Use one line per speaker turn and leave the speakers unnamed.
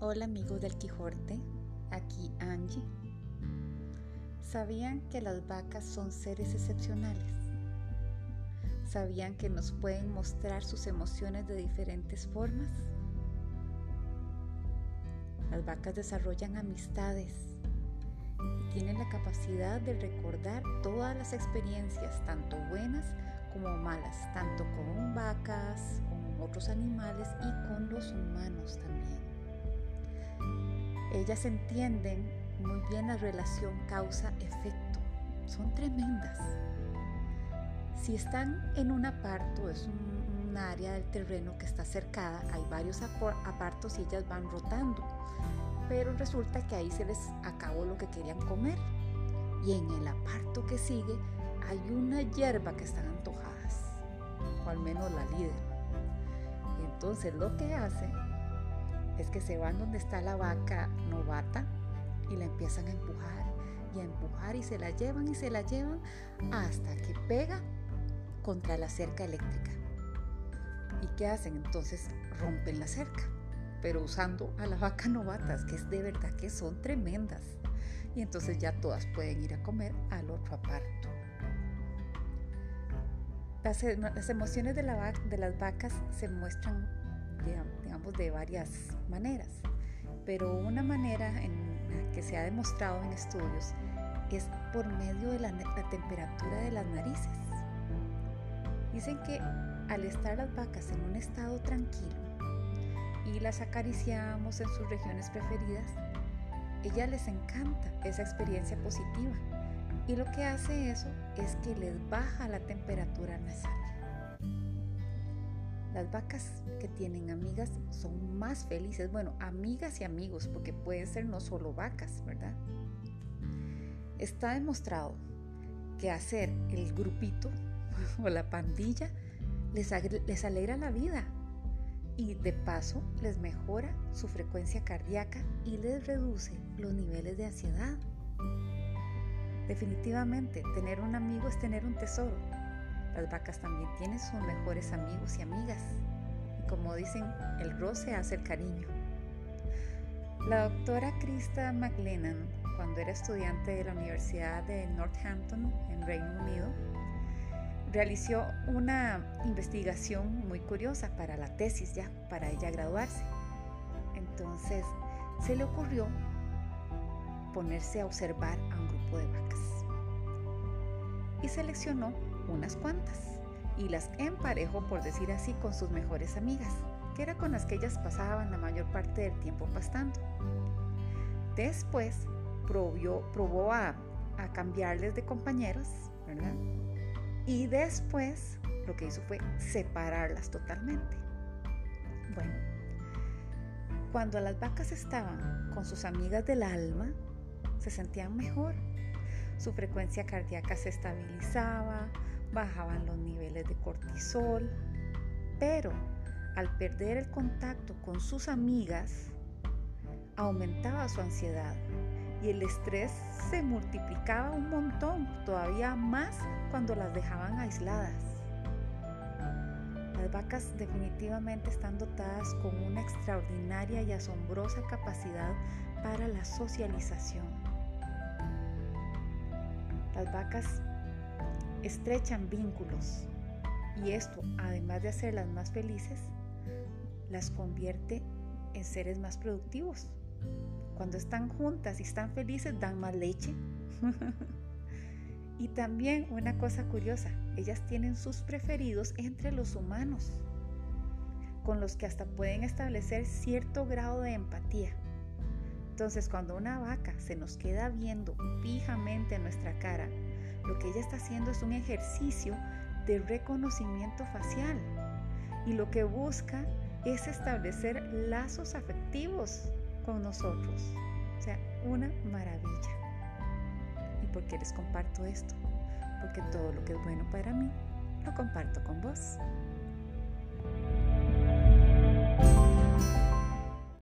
Hola amigos del Quijote, aquí Angie. ¿Sabían que las vacas son seres excepcionales? ¿Sabían que nos pueden mostrar sus emociones de diferentes formas? Las vacas desarrollan amistades y tienen la capacidad de recordar todas las experiencias, tanto buenas como malas, tanto con vacas, con otros animales y con los humanos también. Ellas entienden muy bien la relación causa-efecto. Son tremendas. Si están en un aparto, es un, área del terreno que está cercada, hay varios apartos y ellas van rotando. Pero resulta que ahí se les acabó lo que querían comer. Y en el aparto que sigue hay una hierba que están antojadas, o al menos la líder. Entonces lo que hace es que se van donde está la vaca novata y la empiezan a empujar y a empujar y se la llevan y se la llevan hasta que pega contra la cerca eléctrica. ¿Y qué hacen? Entonces rompen la cerca, pero usando a la vaca novatas, que es de verdad que son tremendas. Y entonces ya todas pueden ir a comer al otro aparto. Las, emociones de, las vacas se muestran digamos, de varias maneras. Pero una manera en que se ha demostrado en estudios es por medio de la, temperatura de las narices. Dicen que al estar las vacas en un estado tranquilo y las acariciamos en sus regiones preferidas, ella les encanta esa experiencia positiva y lo que hace eso es que les baja la temperatura nasal. Las vacas que tienen amigas son más felices. Bueno, amigas y amigos, porque pueden ser no solo vacas, ¿verdad? Está demostrado que hacer el grupito o la pandilla les, les alegra la vida y de paso les mejora su frecuencia cardíaca y les reduce los niveles de ansiedad. Definitivamente, tener un amigo es tener un tesoro las vacas también tienen sus mejores amigos y amigas. Y como dicen, el roce hace el cariño. La doctora Krista McLennan, cuando era estudiante de la Universidad de Northampton en Reino Unido, realizó una investigación muy curiosa para la tesis ya, para ella graduarse. Entonces se le ocurrió ponerse a observar a un grupo de vacas y seleccionó unas cuantas y las emparejó, por decir así, con sus mejores amigas, que era con las que ellas pasaban la mayor parte del tiempo pastando. Después probó, a, a cambiarles de compañeros, ¿verdad? Y después lo que hizo fue separarlas totalmente. Bueno, cuando las vacas estaban con sus amigas del alma, se sentían mejor. Su frecuencia cardíaca se estabilizaba, bajaban los niveles de cortisol, pero al perder el contacto con sus amigas, aumentaba su ansiedad y el estrés se multiplicaba un montón, todavía más cuando las dejaban aisladas. Las vacas definitivamente están dotadas con una extraordinaria y asombrosa capacidad para la socialización. Las vacas estrechan vínculos y esto, además de hacerlas más felices, las convierte en seres más productivos. Cuando están juntas y están felices, dan más leche. y también una cosa curiosa, ellas tienen sus preferidos entre los humanos, con los que hasta pueden establecer cierto grado de empatía. Entonces, cuando una vaca se nos queda viendo fijamente en nuestra cara, lo que ella está haciendo es un ejercicio de reconocimiento facial y lo que busca es establecer lazos afectivos con nosotros. O sea, una maravilla. ¿Y por qué les comparto esto? Porque todo lo que es bueno para mí lo comparto con vos.